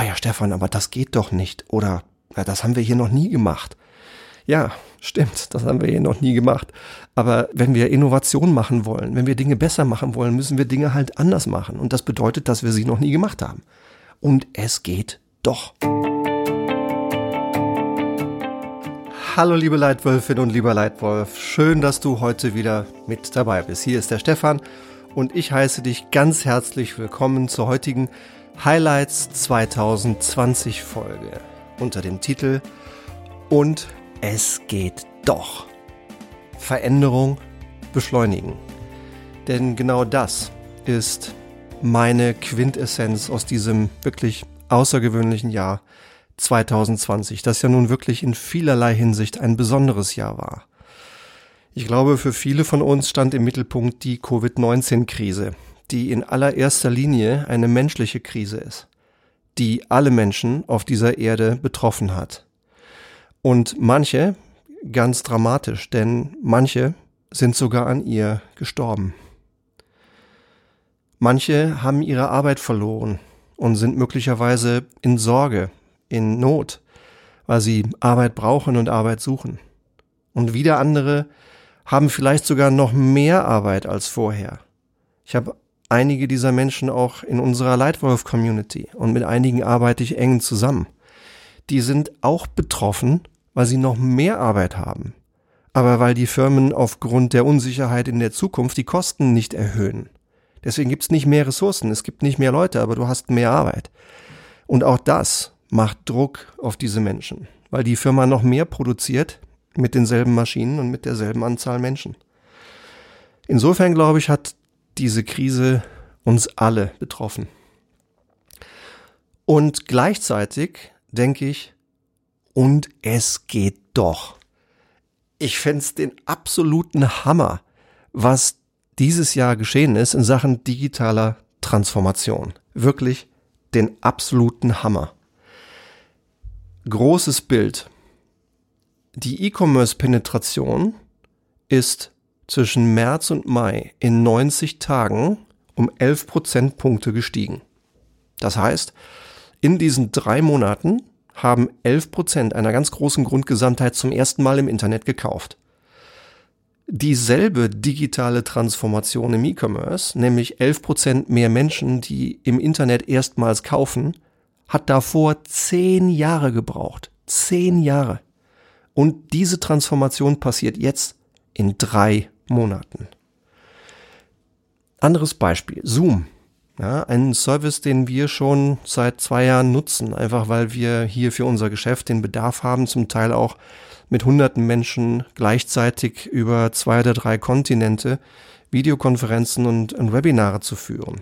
ah ja, Stefan, aber das geht doch nicht. Oder, ja, das haben wir hier noch nie gemacht. Ja, stimmt, das haben wir hier noch nie gemacht. Aber wenn wir Innovation machen wollen, wenn wir Dinge besser machen wollen, müssen wir Dinge halt anders machen. Und das bedeutet, dass wir sie noch nie gemacht haben. Und es geht doch. Hallo liebe Leitwölfin und lieber Leitwolf, schön, dass du heute wieder mit dabei bist. Hier ist der Stefan und ich heiße dich ganz herzlich willkommen zur heutigen Highlights 2020 Folge unter dem Titel Und es geht doch. Veränderung beschleunigen. Denn genau das ist meine Quintessenz aus diesem wirklich außergewöhnlichen Jahr 2020, das ja nun wirklich in vielerlei Hinsicht ein besonderes Jahr war. Ich glaube, für viele von uns stand im Mittelpunkt die Covid-19-Krise, die in allererster Linie eine menschliche Krise ist, die alle Menschen auf dieser Erde betroffen hat. Und manche ganz dramatisch, denn manche sind sogar an ihr gestorben. Manche haben ihre Arbeit verloren und sind möglicherweise in Sorge, in Not, weil sie Arbeit brauchen und Arbeit suchen. Und wieder andere haben vielleicht sogar noch mehr Arbeit als vorher. Ich habe einige dieser Menschen auch in unserer Leitwolf-Community und mit einigen arbeite ich eng zusammen. Die sind auch betroffen, weil sie noch mehr Arbeit haben, aber weil die Firmen aufgrund der Unsicherheit in der Zukunft die Kosten nicht erhöhen. Deswegen gibt es nicht mehr Ressourcen, es gibt nicht mehr Leute, aber du hast mehr Arbeit. Und auch das macht Druck auf diese Menschen, weil die Firma noch mehr produziert mit denselben Maschinen und mit derselben Anzahl Menschen. Insofern glaube ich, hat diese Krise uns alle betroffen. Und gleichzeitig denke ich, und es geht doch. Ich fände den absoluten Hammer, was dieses Jahr geschehen ist in Sachen digitaler Transformation. Wirklich den absoluten Hammer. Großes Bild. Die E-Commerce-Penetration ist zwischen März und Mai in 90 Tagen um 11 Prozentpunkte gestiegen. Das heißt, in diesen drei Monaten haben 11 Prozent einer ganz großen Grundgesamtheit zum ersten Mal im Internet gekauft. Dieselbe digitale Transformation im E-Commerce, nämlich 11 Prozent mehr Menschen, die im Internet erstmals kaufen, hat davor zehn Jahre gebraucht. Zehn Jahre. Und diese Transformation passiert jetzt in drei Monaten. Anderes Beispiel, Zoom. Ja, ein Service, den wir schon seit zwei Jahren nutzen, einfach weil wir hier für unser Geschäft den Bedarf haben, zum Teil auch mit hunderten Menschen gleichzeitig über zwei oder drei Kontinente Videokonferenzen und, und Webinare zu führen.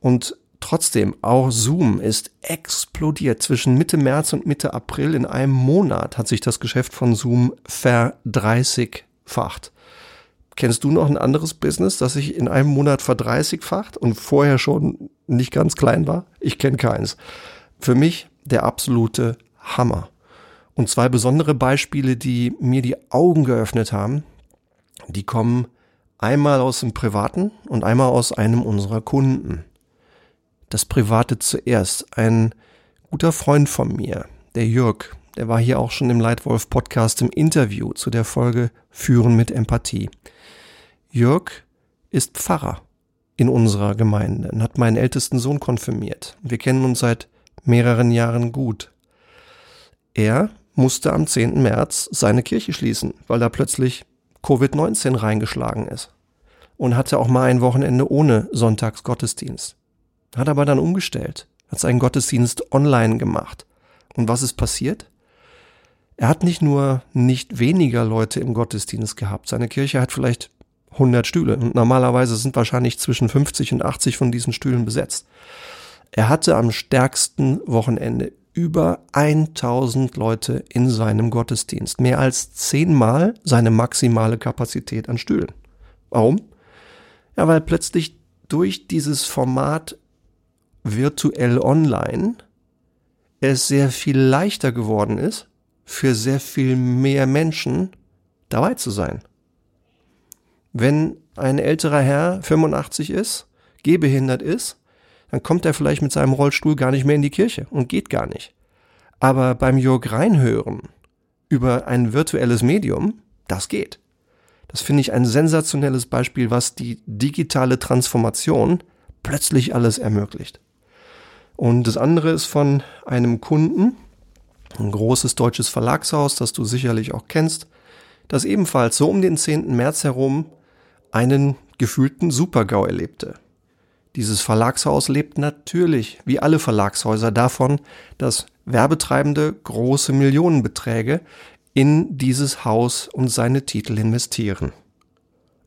Und trotzdem, auch Zoom ist explodiert. Zwischen Mitte März und Mitte April in einem Monat hat sich das Geschäft von Zoom verdreißigfacht. Kennst du noch ein anderes Business, das sich in einem Monat verdreißigfacht und vorher schon nicht ganz klein war? Ich kenne keins. Für mich der absolute Hammer. Und zwei besondere Beispiele, die mir die Augen geöffnet haben, die kommen einmal aus dem Privaten und einmal aus einem unserer Kunden. Das Private zuerst. Ein guter Freund von mir, der Jörg, der war hier auch schon im Leitwolf Podcast im Interview zu der Folge Führen mit Empathie. Jörg ist Pfarrer in unserer Gemeinde und hat meinen ältesten Sohn konfirmiert. Wir kennen uns seit mehreren Jahren gut. Er musste am 10. März seine Kirche schließen, weil da plötzlich Covid-19 reingeschlagen ist. Und hatte auch mal ein Wochenende ohne Sonntagsgottesdienst. Hat aber dann umgestellt, hat seinen Gottesdienst online gemacht. Und was ist passiert? Er hat nicht nur nicht weniger Leute im Gottesdienst gehabt. Seine Kirche hat vielleicht 100 Stühle. Und normalerweise sind wahrscheinlich zwischen 50 und 80 von diesen Stühlen besetzt. Er hatte am stärksten Wochenende über 1000 Leute in seinem Gottesdienst. Mehr als zehnmal seine maximale Kapazität an Stühlen. Warum? Ja, weil plötzlich durch dieses Format virtuell online es sehr viel leichter geworden ist, für sehr viel mehr Menschen dabei zu sein. Wenn ein älterer Herr 85 ist, gehbehindert ist, dann kommt er vielleicht mit seinem Rollstuhl gar nicht mehr in die Kirche und geht gar nicht. Aber beim Jörg reinhören über ein virtuelles Medium, das geht. Das finde ich ein sensationelles Beispiel, was die digitale Transformation plötzlich alles ermöglicht. Und das andere ist von einem Kunden, ein großes deutsches Verlagshaus, das du sicherlich auch kennst, das ebenfalls so um den 10. März herum einen gefühlten Supergau erlebte. Dieses Verlagshaus lebt natürlich, wie alle Verlagshäuser, davon, dass Werbetreibende große Millionenbeträge in dieses Haus und seine Titel investieren.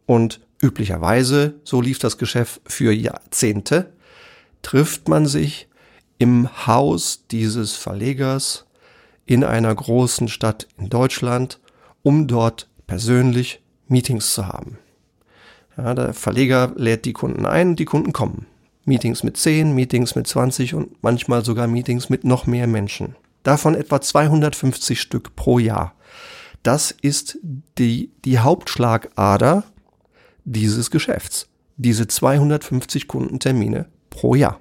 Und üblicherweise, so lief das Geschäft für Jahrzehnte, trifft man sich im Haus dieses Verlegers in einer großen Stadt in Deutschland, um dort persönlich Meetings zu haben. Ja, der Verleger lädt die Kunden ein die Kunden kommen. Meetings mit 10, Meetings mit 20 und manchmal sogar Meetings mit noch mehr Menschen. Davon etwa 250 Stück pro Jahr. Das ist die, die Hauptschlagader dieses Geschäfts. Diese 250 Kundentermine pro Jahr.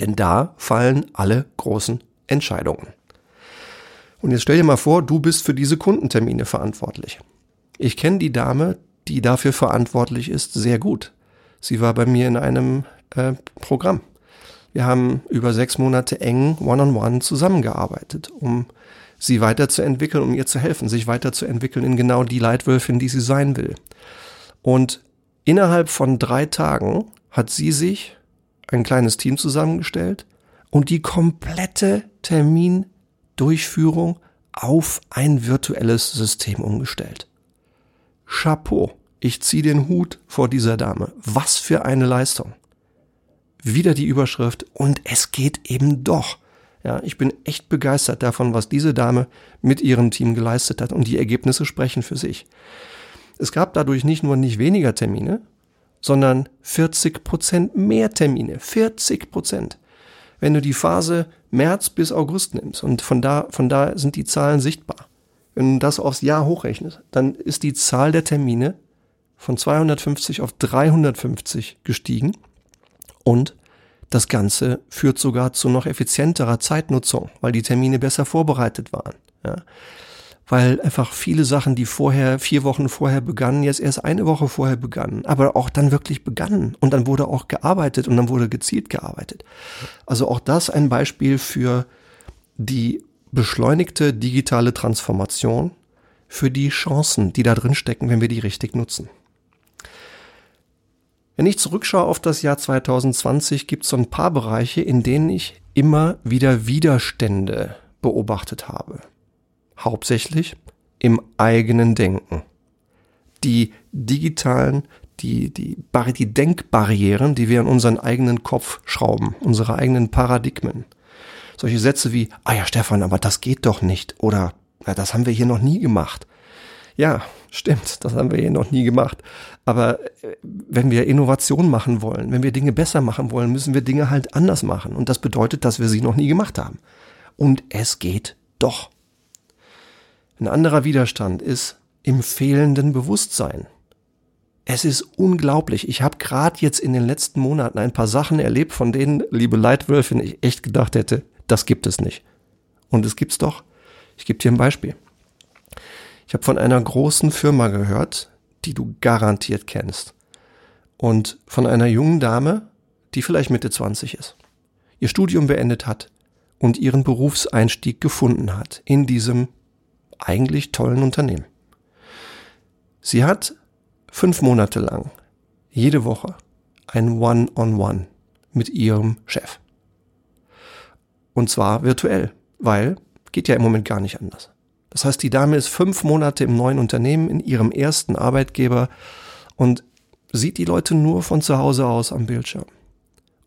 Denn da fallen alle großen Entscheidungen. Und jetzt stell dir mal vor, du bist für diese Kundentermine verantwortlich. Ich kenne die Dame, die dafür verantwortlich ist, sehr gut. Sie war bei mir in einem äh, Programm. Wir haben über sechs Monate eng one-on-one -on -one zusammengearbeitet, um sie weiterzuentwickeln, um ihr zu helfen, sich weiterzuentwickeln in genau die Leitwölfin, die sie sein will. Und innerhalb von drei Tagen hat sie sich ein kleines Team zusammengestellt und die komplette Termindurchführung auf ein virtuelles System umgestellt. Chapeau, ich ziehe den Hut vor dieser Dame. Was für eine Leistung. Wieder die Überschrift und es geht eben doch. Ja, ich bin echt begeistert davon, was diese Dame mit ihrem Team geleistet hat und die Ergebnisse sprechen für sich. Es gab dadurch nicht nur nicht weniger Termine, sondern 40 Prozent mehr Termine. 40 Prozent. Wenn du die Phase März bis August nimmst und von da, von da sind die Zahlen sichtbar. Wenn du das aufs Jahr hochrechnest, dann ist die Zahl der Termine von 250 auf 350 gestiegen und das Ganze führt sogar zu noch effizienterer Zeitnutzung, weil die Termine besser vorbereitet waren. Ja weil einfach viele Sachen, die vorher, vier Wochen vorher begannen, jetzt erst eine Woche vorher begannen, aber auch dann wirklich begannen und dann wurde auch gearbeitet und dann wurde gezielt gearbeitet. Also auch das ein Beispiel für die beschleunigte digitale Transformation, für die Chancen, die da drin stecken, wenn wir die richtig nutzen. Wenn ich zurückschaue auf das Jahr 2020, gibt es so ein paar Bereiche, in denen ich immer wieder Widerstände beobachtet habe hauptsächlich im eigenen Denken. Die digitalen, die, die, die Denkbarrieren, die wir in unseren eigenen Kopf schrauben, unsere eigenen Paradigmen. Solche Sätze wie, ah ja, Stefan, aber das geht doch nicht oder ja, das haben wir hier noch nie gemacht. Ja, stimmt, das haben wir hier noch nie gemacht. Aber äh, wenn wir Innovation machen wollen, wenn wir Dinge besser machen wollen, müssen wir Dinge halt anders machen. Und das bedeutet, dass wir sie noch nie gemacht haben. Und es geht doch. Ein anderer Widerstand ist im fehlenden Bewusstsein. Es ist unglaublich. Ich habe gerade jetzt in den letzten Monaten ein paar Sachen erlebt, von denen, liebe Leitwölfin, ich echt gedacht hätte, das gibt es nicht. Und es gibt's doch. Ich gebe dir ein Beispiel. Ich habe von einer großen Firma gehört, die du garantiert kennst. Und von einer jungen Dame, die vielleicht Mitte 20 ist, ihr Studium beendet hat und ihren Berufseinstieg gefunden hat in diesem eigentlich tollen Unternehmen. Sie hat fünf Monate lang jede Woche ein One-on-One -on -One mit ihrem Chef. Und zwar virtuell, weil geht ja im Moment gar nicht anders. Das heißt, die Dame ist fünf Monate im neuen Unternehmen, in ihrem ersten Arbeitgeber und sieht die Leute nur von zu Hause aus am Bildschirm.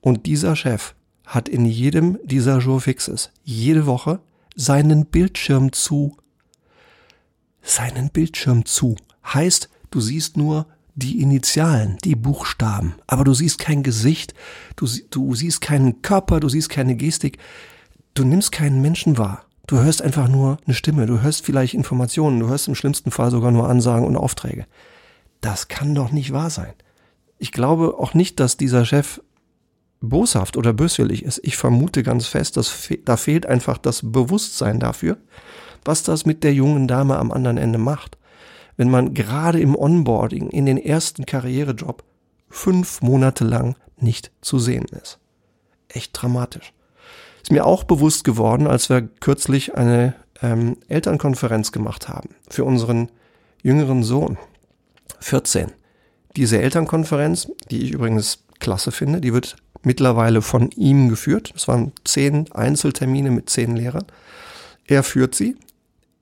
Und dieser Chef hat in jedem dieser Jourfixes jede Woche seinen Bildschirm zu seinen Bildschirm zu. Heißt, du siehst nur die Initialen, die Buchstaben, aber du siehst kein Gesicht, du, du siehst keinen Körper, du siehst keine Gestik, du nimmst keinen Menschen wahr. Du hörst einfach nur eine Stimme, du hörst vielleicht Informationen, du hörst im schlimmsten Fall sogar nur Ansagen und Aufträge. Das kann doch nicht wahr sein. Ich glaube auch nicht, dass dieser Chef boshaft oder böswillig ist. Ich vermute ganz fest, dass fe da fehlt einfach das Bewusstsein dafür, was das mit der jungen Dame am anderen Ende macht. Wenn man gerade im Onboarding, in den ersten Karrierejob, fünf Monate lang nicht zu sehen ist. Echt dramatisch. Ist mir auch bewusst geworden, als wir kürzlich eine ähm, Elternkonferenz gemacht haben für unseren jüngeren Sohn, 14. Diese Elternkonferenz, die ich übrigens klasse finde, die wird mittlerweile von ihm geführt. Es waren zehn Einzeltermine mit zehn Lehrern. Er führt sie.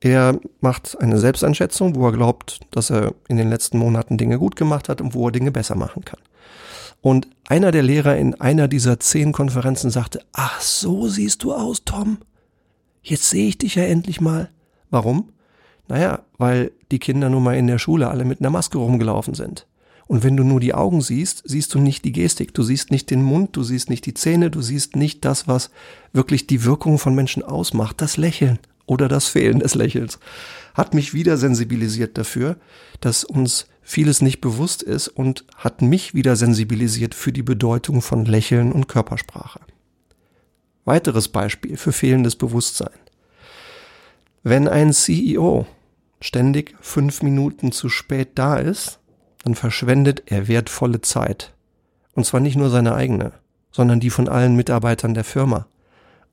Er macht eine Selbsteinschätzung, wo er glaubt, dass er in den letzten Monaten Dinge gut gemacht hat und wo er Dinge besser machen kann. Und einer der Lehrer in einer dieser zehn Konferenzen sagte, ach, so siehst du aus, Tom. Jetzt sehe ich dich ja endlich mal. Warum? Naja, weil die Kinder nun mal in der Schule alle mit einer Maske rumgelaufen sind. Und wenn du nur die Augen siehst, siehst du nicht die Gestik, du siehst nicht den Mund, du siehst nicht die Zähne, du siehst nicht das, was wirklich die Wirkung von Menschen ausmacht, das Lächeln oder das Fehlen des Lächelns. Hat mich wieder sensibilisiert dafür, dass uns vieles nicht bewusst ist und hat mich wieder sensibilisiert für die Bedeutung von Lächeln und Körpersprache. Weiteres Beispiel für fehlendes Bewusstsein. Wenn ein CEO ständig fünf Minuten zu spät da ist, dann verschwendet er wertvolle Zeit. Und zwar nicht nur seine eigene, sondern die von allen Mitarbeitern der Firma.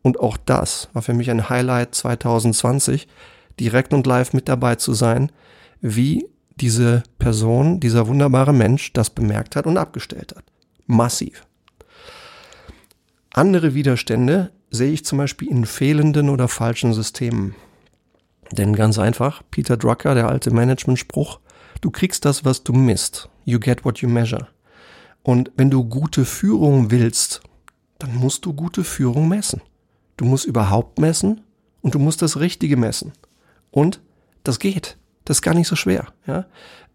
Und auch das war für mich ein Highlight 2020, direkt und live mit dabei zu sein, wie diese Person, dieser wunderbare Mensch das bemerkt hat und abgestellt hat. Massiv. Andere Widerstände sehe ich zum Beispiel in fehlenden oder falschen Systemen. Denn ganz einfach, Peter Drucker, der alte Management-Spruch, Du kriegst das, was du misst. You get what you measure. Und wenn du gute Führung willst, dann musst du gute Führung messen. Du musst überhaupt messen und du musst das Richtige messen. Und das geht. Das ist gar nicht so schwer. Ja?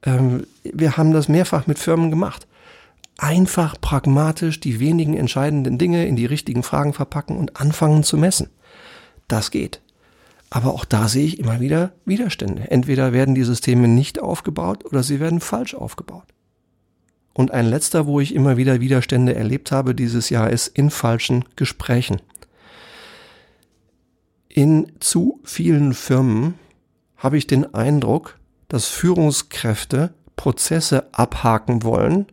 Ähm, wir haben das mehrfach mit Firmen gemacht. Einfach pragmatisch die wenigen entscheidenden Dinge in die richtigen Fragen verpacken und anfangen zu messen. Das geht. Aber auch da sehe ich immer wieder Widerstände. Entweder werden die Systeme nicht aufgebaut oder sie werden falsch aufgebaut. Und ein letzter, wo ich immer wieder Widerstände erlebt habe dieses Jahr, ist in falschen Gesprächen. In zu vielen Firmen habe ich den Eindruck, dass Führungskräfte Prozesse abhaken wollen,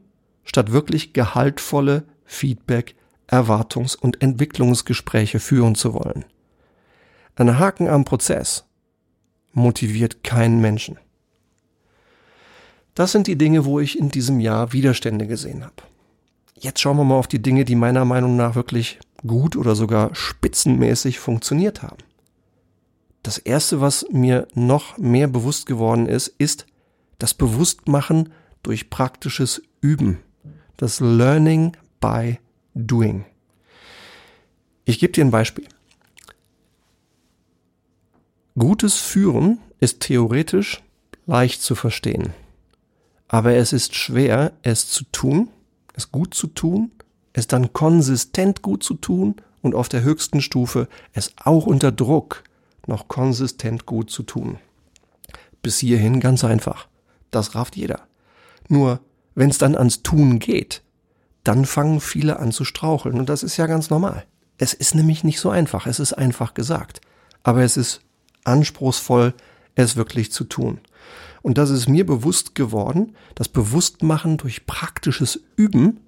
statt wirklich gehaltvolle Feedback, Erwartungs- und Entwicklungsgespräche führen zu wollen. Ein Haken am Prozess motiviert keinen Menschen. Das sind die Dinge, wo ich in diesem Jahr Widerstände gesehen habe. Jetzt schauen wir mal auf die Dinge, die meiner Meinung nach wirklich gut oder sogar spitzenmäßig funktioniert haben. Das Erste, was mir noch mehr bewusst geworden ist, ist das Bewusstmachen durch praktisches Üben. Das Learning by Doing. Ich gebe dir ein Beispiel. Gutes Führen ist theoretisch leicht zu verstehen. Aber es ist schwer, es zu tun, es gut zu tun, es dann konsistent gut zu tun und auf der höchsten Stufe es auch unter Druck noch konsistent gut zu tun. Bis hierhin ganz einfach. Das rafft jeder. Nur, wenn es dann ans Tun geht, dann fangen viele an zu straucheln. Und das ist ja ganz normal. Es ist nämlich nicht so einfach. Es ist einfach gesagt. Aber es ist anspruchsvoll, es wirklich zu tun. Und das ist mir bewusst geworden, das Bewusstmachen durch praktisches Üben,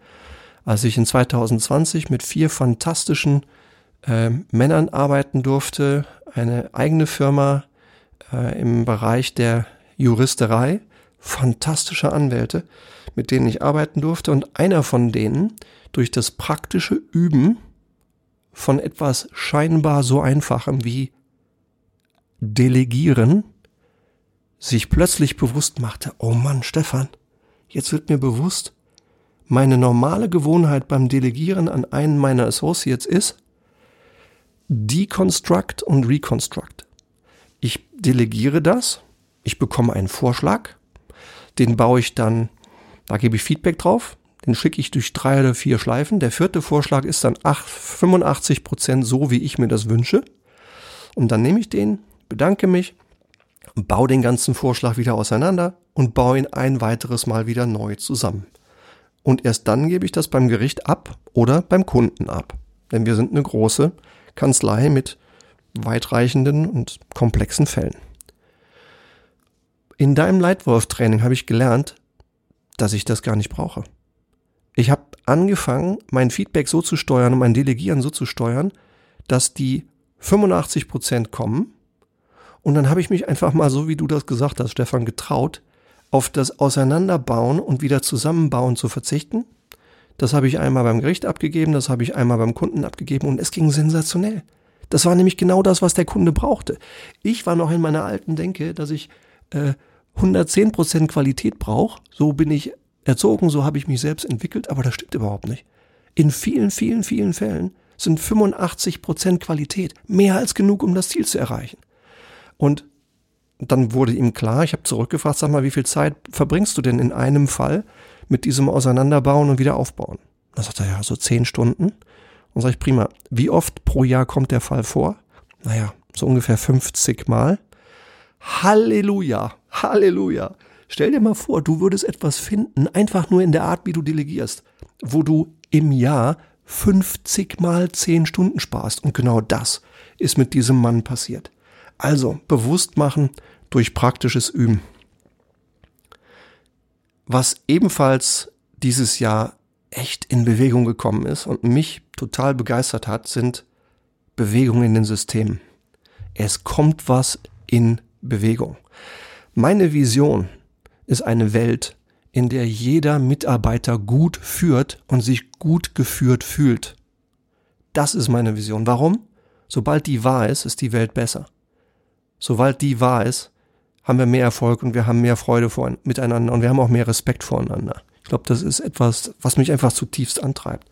als ich in 2020 mit vier fantastischen äh, Männern arbeiten durfte, eine eigene Firma äh, im Bereich der Juristerei, fantastische Anwälte, mit denen ich arbeiten durfte. Und einer von denen durch das praktische Üben von etwas scheinbar so einfachem wie Delegieren sich plötzlich bewusst machte, oh Mann, Stefan, jetzt wird mir bewusst, meine normale Gewohnheit beim Delegieren an einen meiner Associates ist, deconstruct und reconstruct. Ich delegiere das, ich bekomme einen Vorschlag, den baue ich dann, da gebe ich Feedback drauf, den schicke ich durch drei oder vier Schleifen. Der vierte Vorschlag ist dann 85 Prozent so, wie ich mir das wünsche. Und dann nehme ich den, bedanke mich, baue den ganzen Vorschlag wieder auseinander und baue ihn ein weiteres Mal wieder neu zusammen. und erst dann gebe ich das beim Gericht ab oder beim Kunden ab. Denn wir sind eine große Kanzlei mit weitreichenden und komplexen Fällen. In deinem Leitwolf-Training habe ich gelernt, dass ich das gar nicht brauche. Ich habe angefangen, mein Feedback so zu steuern und mein Delegieren so zu steuern, dass die 85 Prozent kommen. Und dann habe ich mich einfach mal, so wie du das gesagt hast, Stefan, getraut, auf das Auseinanderbauen und wieder Zusammenbauen zu verzichten. Das habe ich einmal beim Gericht abgegeben, das habe ich einmal beim Kunden abgegeben und es ging sensationell. Das war nämlich genau das, was der Kunde brauchte. Ich war noch in meiner alten Denke, dass ich äh, 110% Qualität brauche. So bin ich erzogen, so habe ich mich selbst entwickelt, aber das stimmt überhaupt nicht. In vielen, vielen, vielen Fällen sind 85% Qualität mehr als genug, um das Ziel zu erreichen. Und dann wurde ihm klar, ich habe zurückgefragt, sag mal, wie viel Zeit verbringst du denn in einem Fall mit diesem Auseinanderbauen und wieder aufbauen? Da sagt er, ja, so zehn Stunden. Und sage ich, prima, wie oft pro Jahr kommt der Fall vor? Naja, so ungefähr 50 Mal. Halleluja, Halleluja. Stell dir mal vor, du würdest etwas finden, einfach nur in der Art, wie du delegierst, wo du im Jahr 50 mal 10 Stunden sparst. Und genau das ist mit diesem Mann passiert. Also bewusst machen durch praktisches Üben. Was ebenfalls dieses Jahr echt in Bewegung gekommen ist und mich total begeistert hat, sind Bewegungen in den Systemen. Es kommt was in Bewegung. Meine Vision ist eine Welt, in der jeder Mitarbeiter gut führt und sich gut geführt fühlt. Das ist meine Vision. Warum? Sobald die wahr ist, ist die Welt besser. Sobald die wahr ist, haben wir mehr Erfolg und wir haben mehr Freude vor, miteinander und wir haben auch mehr Respekt voreinander. Ich glaube, das ist etwas, was mich einfach zutiefst antreibt.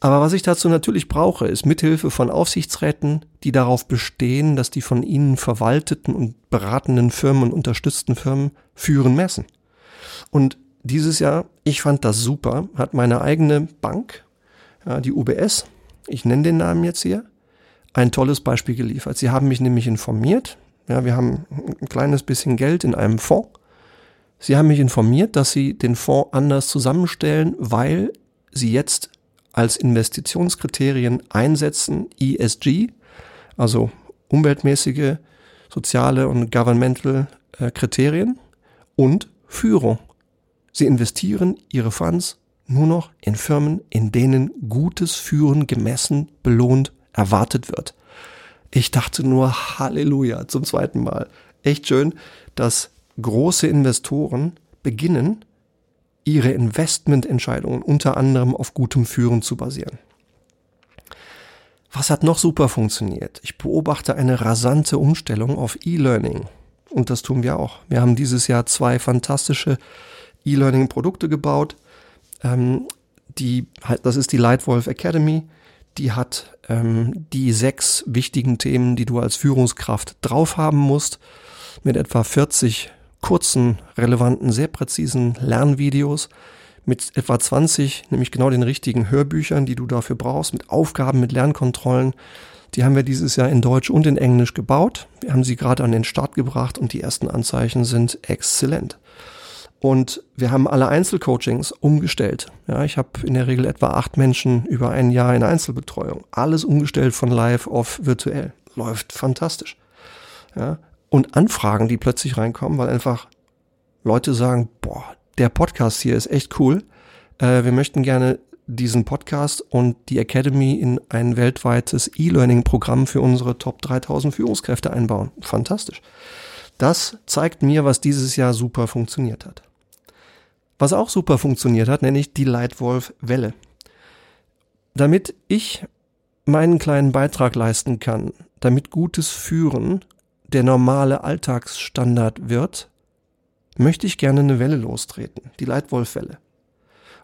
Aber was ich dazu natürlich brauche, ist Mithilfe von Aufsichtsräten, die darauf bestehen, dass die von ihnen verwalteten und beratenden Firmen und unterstützten Firmen führen messen. Und dieses Jahr, ich fand das super, hat meine eigene Bank, ja, die UBS, ich nenne den Namen jetzt hier, ein tolles Beispiel geliefert. Sie haben mich nämlich informiert. Ja, wir haben ein kleines bisschen Geld in einem Fonds. Sie haben mich informiert, dass Sie den Fonds anders zusammenstellen, weil Sie jetzt als Investitionskriterien einsetzen ESG, also umweltmäßige, soziale und governmental äh, Kriterien und Führung. Sie investieren ihre Funds nur noch in Firmen, in denen gutes Führen gemessen, belohnt erwartet wird. Ich dachte nur Halleluja zum zweiten Mal. Echt schön, dass große Investoren beginnen, ihre Investmententscheidungen unter anderem auf gutem Führen zu basieren. Was hat noch super funktioniert? Ich beobachte eine rasante Umstellung auf E-Learning. Und das tun wir auch. Wir haben dieses Jahr zwei fantastische E-Learning-Produkte gebaut. Ähm, die, das ist die Lightwolf Academy die hat ähm, die sechs wichtigen Themen, die du als Führungskraft drauf haben musst, mit etwa 40 kurzen, relevanten, sehr präzisen Lernvideos, mit etwa 20, nämlich genau den richtigen Hörbüchern, die du dafür brauchst, mit Aufgaben, mit Lernkontrollen. Die haben wir dieses Jahr in Deutsch und in Englisch gebaut. Wir haben sie gerade an den Start gebracht und die ersten Anzeichen sind exzellent. Und wir haben alle Einzelcoachings umgestellt. Ja, ich habe in der Regel etwa acht Menschen über ein Jahr in Einzelbetreuung. Alles umgestellt von live auf virtuell. Läuft fantastisch. Ja, und Anfragen, die plötzlich reinkommen, weil einfach Leute sagen, boah, der Podcast hier ist echt cool. Äh, wir möchten gerne diesen Podcast und die Academy in ein weltweites E-Learning-Programm für unsere Top 3000 Führungskräfte einbauen. Fantastisch. Das zeigt mir, was dieses Jahr super funktioniert hat. Was auch super funktioniert hat, nenne ich die Leitwolf-Welle. Damit ich meinen kleinen Beitrag leisten kann, damit gutes Führen der normale Alltagsstandard wird, möchte ich gerne eine Welle lostreten, die Leitwolf-Welle.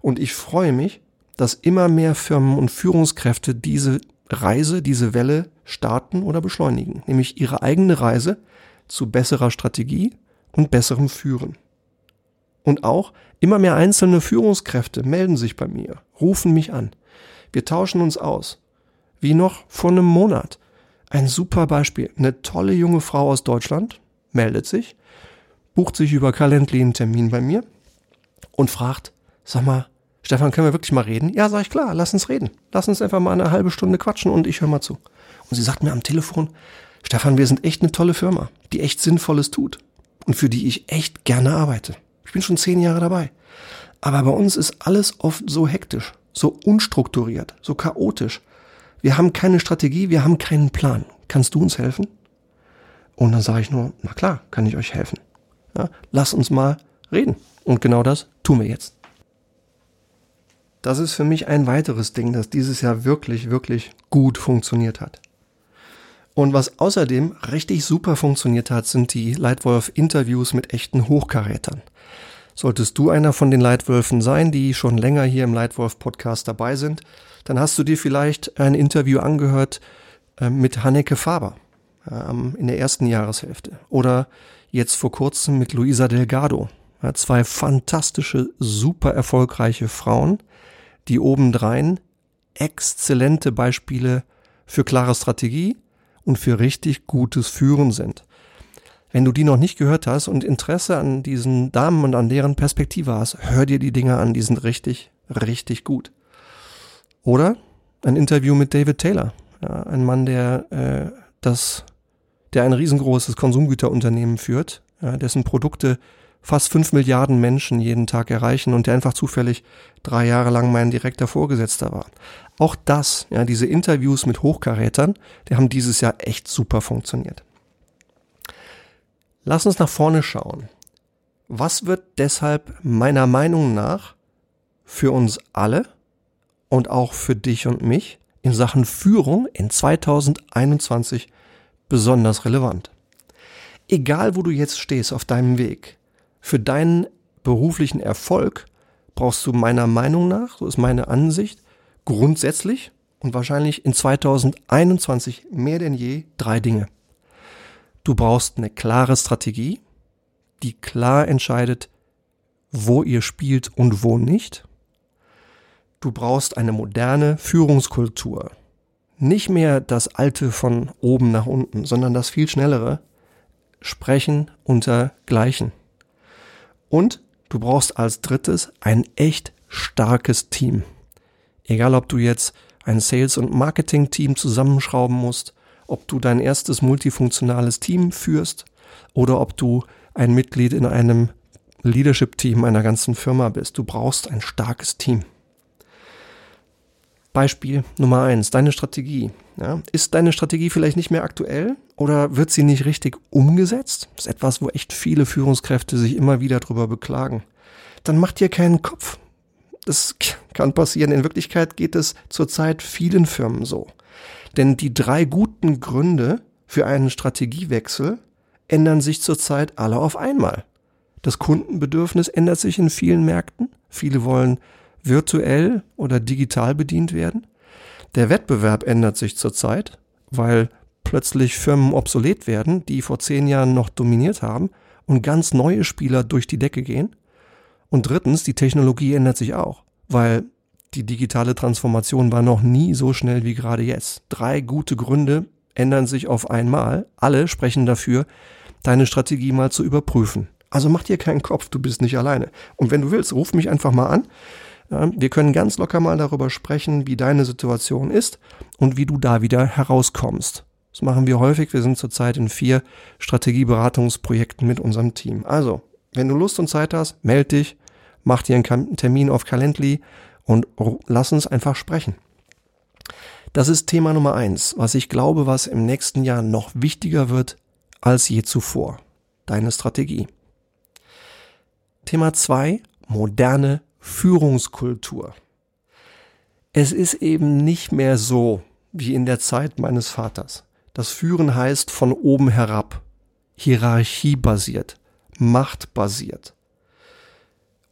Und ich freue mich, dass immer mehr Firmen und Führungskräfte diese Reise, diese Welle starten oder beschleunigen, nämlich ihre eigene Reise zu besserer Strategie und besserem Führen. Und auch immer mehr einzelne Führungskräfte melden sich bei mir, rufen mich an. Wir tauschen uns aus. Wie noch vor einem Monat. Ein super Beispiel. Eine tolle junge Frau aus Deutschland meldet sich, bucht sich über Calendly einen Termin bei mir und fragt, sag mal, Stefan, können wir wirklich mal reden? Ja, sag ich klar, lass uns reden. Lass uns einfach mal eine halbe Stunde quatschen und ich höre mal zu. Und sie sagt mir am Telefon, Stefan, wir sind echt eine tolle Firma, die echt Sinnvolles tut und für die ich echt gerne arbeite. Bin schon zehn Jahre dabei. Aber bei uns ist alles oft so hektisch, so unstrukturiert, so chaotisch. Wir haben keine Strategie, wir haben keinen Plan. Kannst du uns helfen? Und dann sage ich nur, na klar, kann ich euch helfen. Ja, lass uns mal reden. Und genau das tun wir jetzt. Das ist für mich ein weiteres Ding, das dieses Jahr wirklich, wirklich gut funktioniert hat. Und was außerdem richtig super funktioniert hat, sind die Leitwolf-Interviews mit echten Hochkarätern. Solltest du einer von den Leitwölfen sein, die schon länger hier im Leitwolf-Podcast dabei sind, dann hast du dir vielleicht ein Interview angehört äh, mit Hanneke Faber in der ersten Jahreshälfte. Oder jetzt vor kurzem mit Luisa Delgado. Zwei fantastische, super erfolgreiche Frauen, die obendrein exzellente Beispiele für klare Strategie und für richtig gutes Führen sind. Wenn du die noch nicht gehört hast und Interesse an diesen Damen und an deren Perspektive hast, hör dir die Dinger an, die sind richtig, richtig gut. Oder ein Interview mit David Taylor, ja, ein Mann, der äh, das der ein riesengroßes Konsumgüterunternehmen führt, ja, dessen Produkte fast fünf Milliarden Menschen jeden Tag erreichen und der einfach zufällig drei Jahre lang mein direkter Vorgesetzter war. Auch das, ja, diese Interviews mit Hochkarätern, die haben dieses Jahr echt super funktioniert. Lass uns nach vorne schauen. Was wird deshalb meiner Meinung nach für uns alle und auch für dich und mich in Sachen Führung in 2021 besonders relevant. Egal wo du jetzt stehst auf deinem Weg, für deinen beruflichen Erfolg brauchst du meiner Meinung nach, so ist meine Ansicht, grundsätzlich und wahrscheinlich in 2021 mehr denn je drei Dinge. Du brauchst eine klare Strategie, die klar entscheidet, wo ihr spielt und wo nicht. Du brauchst eine moderne Führungskultur, nicht mehr das Alte von oben nach unten, sondern das viel schnellere Sprechen unter Gleichen. Und du brauchst als drittes ein echt starkes Team. Egal ob du jetzt ein Sales- und Marketing-Team zusammenschrauben musst, ob du dein erstes multifunktionales Team führst oder ob du ein Mitglied in einem Leadership-Team einer ganzen Firma bist. Du brauchst ein starkes Team. Beispiel Nummer eins, deine Strategie. Ja, ist deine Strategie vielleicht nicht mehr aktuell oder wird sie nicht richtig umgesetzt? Das ist etwas, wo echt viele Führungskräfte sich immer wieder drüber beklagen. Dann mach dir keinen Kopf. Das kann passieren. In Wirklichkeit geht es zurzeit vielen Firmen so. Denn die drei guten Gründe für einen Strategiewechsel ändern sich zurzeit alle auf einmal. Das Kundenbedürfnis ändert sich in vielen Märkten. Viele wollen virtuell oder digital bedient werden. Der Wettbewerb ändert sich zurzeit, weil plötzlich Firmen obsolet werden, die vor zehn Jahren noch dominiert haben und ganz neue Spieler durch die Decke gehen. Und drittens, die Technologie ändert sich auch, weil die digitale Transformation war noch nie so schnell wie gerade jetzt. Drei gute Gründe ändern sich auf einmal. Alle sprechen dafür, deine Strategie mal zu überprüfen. Also mach dir keinen Kopf, du bist nicht alleine. Und wenn du willst, ruf mich einfach mal an. Wir können ganz locker mal darüber sprechen, wie deine Situation ist und wie du da wieder herauskommst. Das machen wir häufig. Wir sind zurzeit in vier Strategieberatungsprojekten mit unserem Team. Also, wenn du Lust und Zeit hast, melde dich, mach dir einen Termin auf Calendly und lass uns einfach sprechen. Das ist Thema Nummer eins, was ich glaube, was im nächsten Jahr noch wichtiger wird als je zuvor. Deine Strategie. Thema zwei: moderne Führungskultur. Es ist eben nicht mehr so wie in der Zeit meines Vaters. Das Führen heißt von oben herab, hierarchiebasiert, machtbasiert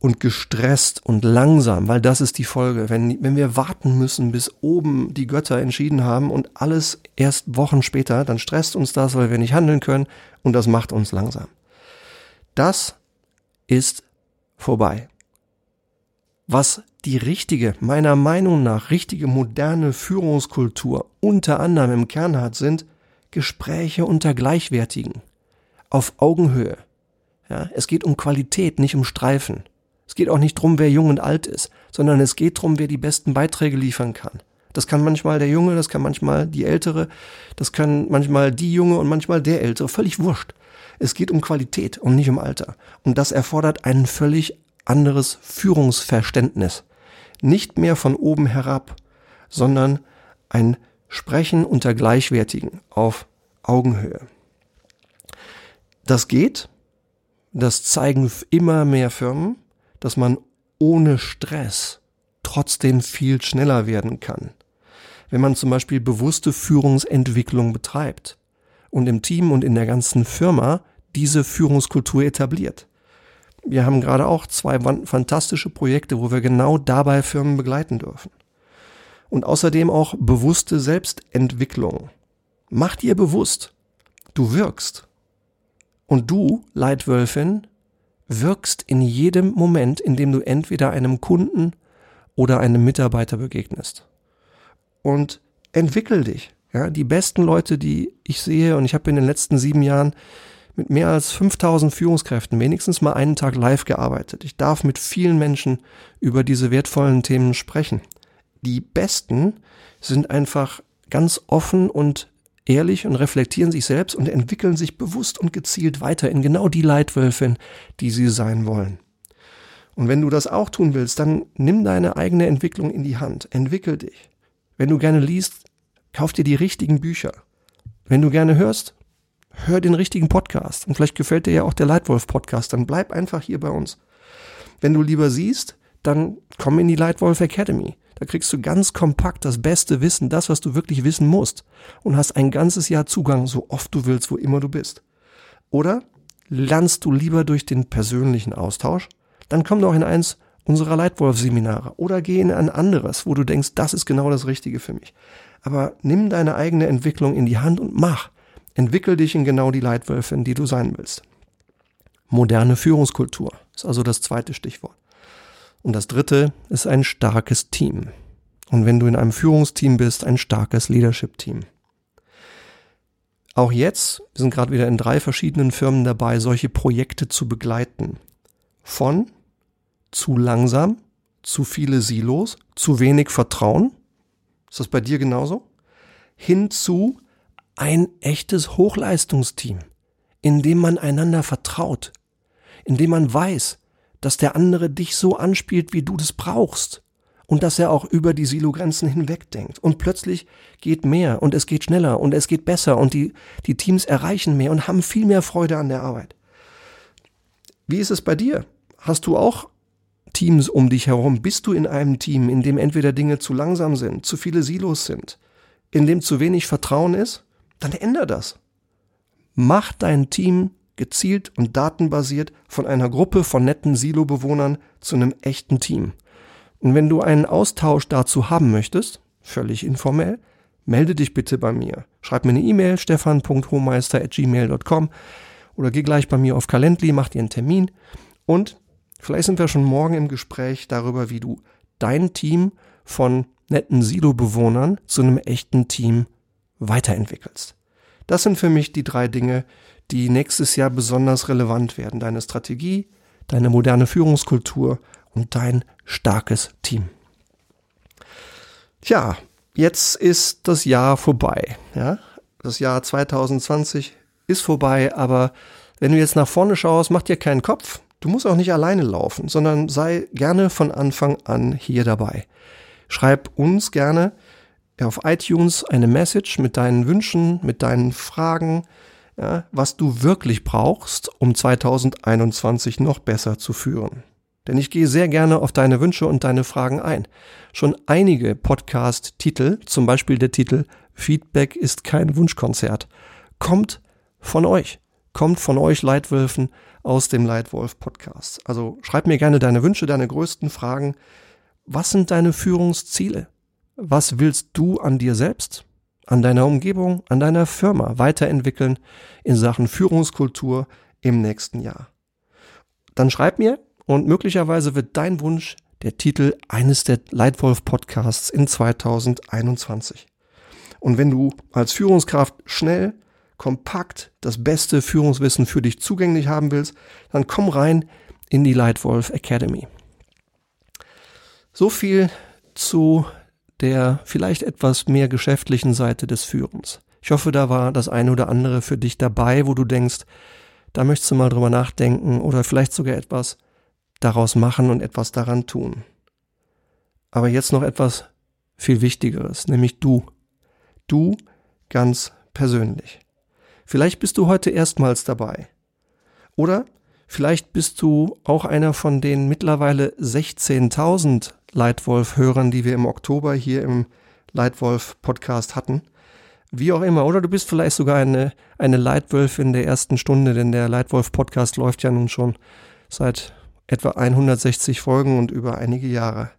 und gestresst und langsam, weil das ist die Folge. Wenn, wenn wir warten müssen, bis oben die Götter entschieden haben und alles erst Wochen später, dann stresst uns das, weil wir nicht handeln können und das macht uns langsam. Das ist vorbei. Was die richtige, meiner Meinung nach richtige moderne Führungskultur unter anderem im Kern hat, sind Gespräche unter Gleichwertigen, auf Augenhöhe. Ja, es geht um Qualität, nicht um Streifen. Es geht auch nicht drum, wer jung und alt ist, sondern es geht drum, wer die besten Beiträge liefern kann. Das kann manchmal der Junge, das kann manchmal die Ältere, das kann manchmal die Junge und manchmal der Ältere. Völlig wurscht. Es geht um Qualität und nicht um Alter. Und das erfordert ein völlig anderes Führungsverständnis. Nicht mehr von oben herab, sondern ein Sprechen unter Gleichwertigen auf Augenhöhe. Das geht, das zeigen immer mehr Firmen, dass man ohne Stress trotzdem viel schneller werden kann. Wenn man zum Beispiel bewusste Führungsentwicklung betreibt und im Team und in der ganzen Firma diese Führungskultur etabliert. Wir haben gerade auch zwei fantastische Projekte, wo wir genau dabei Firmen begleiten dürfen. Und außerdem auch bewusste Selbstentwicklung. Mach dir bewusst, du wirkst. Und du, Leitwölfin, wirkst in jedem Moment, in dem du entweder einem Kunden oder einem Mitarbeiter begegnest. Und entwickel dich. Ja, die besten Leute, die ich sehe, und ich habe in den letzten sieben Jahren mit mehr als 5000 Führungskräften wenigstens mal einen Tag live gearbeitet. Ich darf mit vielen Menschen über diese wertvollen Themen sprechen. Die Besten sind einfach ganz offen und ehrlich und reflektieren sich selbst und entwickeln sich bewusst und gezielt weiter in genau die Leitwölfin, die sie sein wollen. Und wenn du das auch tun willst, dann nimm deine eigene Entwicklung in die Hand, entwickel dich. Wenn du gerne liest, kauf dir die richtigen Bücher. Wenn du gerne hörst, hör den richtigen Podcast. Und vielleicht gefällt dir ja auch der Leitwolf Podcast, dann bleib einfach hier bei uns. Wenn du lieber siehst, dann komm in die Leitwolf Academy. Da kriegst du ganz kompakt das beste Wissen, das, was du wirklich wissen musst. Und hast ein ganzes Jahr Zugang, so oft du willst, wo immer du bist. Oder lernst du lieber durch den persönlichen Austausch? Dann komm doch in eins unserer Leitwolf-Seminare oder geh in ein anderes, wo du denkst, das ist genau das Richtige für mich. Aber nimm deine eigene Entwicklung in die Hand und mach. Entwickel dich in genau die Leitwölfin, die du sein willst. Moderne Führungskultur ist also das zweite Stichwort. Und das dritte ist ein starkes Team. Und wenn du in einem Führungsteam bist, ein starkes Leadership-Team. Auch jetzt, wir sind gerade wieder in drei verschiedenen Firmen dabei, solche Projekte zu begleiten. Von zu langsam, zu viele Silos, zu wenig Vertrauen. Ist das bei dir genauso? Hin zu ein echtes Hochleistungsteam, in dem man einander vertraut, in dem man weiß, dass der andere dich so anspielt, wie du das brauchst und dass er auch über die Silogrenzen hinweg denkt. Und plötzlich geht mehr und es geht schneller und es geht besser und die, die Teams erreichen mehr und haben viel mehr Freude an der Arbeit. Wie ist es bei dir? Hast du auch Teams um dich herum? Bist du in einem Team, in dem entweder Dinge zu langsam sind, zu viele Silos sind, in dem zu wenig Vertrauen ist? Dann änder das. Mach dein Team gezielt und datenbasiert von einer Gruppe von netten Silo-Bewohnern zu einem echten Team. Und wenn du einen Austausch dazu haben möchtest, völlig informell, melde dich bitte bei mir. Schreib mir eine E-Mail, stefan.hohmeister.gmail.com oder geh gleich bei mir auf Calendly, mach dir einen Termin und vielleicht sind wir schon morgen im Gespräch darüber, wie du dein Team von netten Silo-Bewohnern zu einem echten Team weiterentwickelst. Das sind für mich die drei Dinge, die nächstes Jahr besonders relevant werden. Deine Strategie, deine moderne Führungskultur und dein starkes Team. Tja, jetzt ist das Jahr vorbei. Ja? Das Jahr 2020 ist vorbei, aber wenn du jetzt nach vorne schaust, mach dir keinen Kopf. Du musst auch nicht alleine laufen, sondern sei gerne von Anfang an hier dabei. Schreib uns gerne auf iTunes eine Message mit deinen Wünschen, mit deinen Fragen, ja, was du wirklich brauchst, um 2021 noch besser zu führen. Denn ich gehe sehr gerne auf deine Wünsche und deine Fragen ein. Schon einige Podcast-Titel, zum Beispiel der Titel Feedback ist kein Wunschkonzert, kommt von euch, kommt von euch Leitwölfen aus dem Leitwolf Podcast. Also schreib mir gerne deine Wünsche, deine größten Fragen. Was sind deine Führungsziele? Was willst du an dir selbst? An deiner Umgebung, an deiner Firma weiterentwickeln in Sachen Führungskultur im nächsten Jahr. Dann schreib mir und möglicherweise wird dein Wunsch der Titel eines der Leitwolf Podcasts in 2021. Und wenn du als Führungskraft schnell, kompakt das beste Führungswissen für dich zugänglich haben willst, dann komm rein in die Leitwolf Academy. So viel zu der vielleicht etwas mehr geschäftlichen Seite des Führens. Ich hoffe, da war das eine oder andere für dich dabei, wo du denkst, da möchtest du mal drüber nachdenken oder vielleicht sogar etwas daraus machen und etwas daran tun. Aber jetzt noch etwas viel Wichtigeres, nämlich du. Du ganz persönlich. Vielleicht bist du heute erstmals dabei. Oder vielleicht bist du auch einer von den mittlerweile 16.000 Leitwolf-Hörern, die wir im Oktober hier im Leitwolf-Podcast hatten. Wie auch immer. Oder du bist vielleicht sogar eine, eine Leitwölfin der ersten Stunde, denn der Leitwolf-Podcast läuft ja nun schon seit etwa 160 Folgen und über einige Jahre.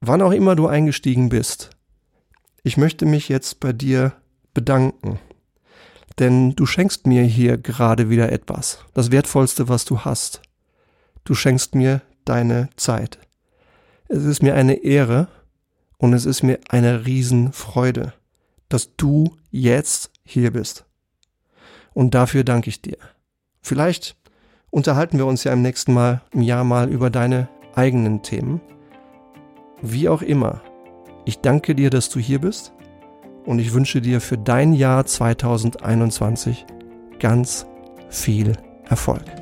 Wann auch immer du eingestiegen bist, ich möchte mich jetzt bei dir bedanken. Denn du schenkst mir hier gerade wieder etwas, das Wertvollste, was du hast. Du schenkst mir deine Zeit. Es ist mir eine Ehre und es ist mir eine Riesenfreude, dass du jetzt hier bist. Und dafür danke ich dir. Vielleicht unterhalten wir uns ja im nächsten Mal, im Jahr mal über deine eigenen Themen. Wie auch immer, ich danke dir, dass du hier bist und ich wünsche dir für dein Jahr 2021 ganz viel Erfolg.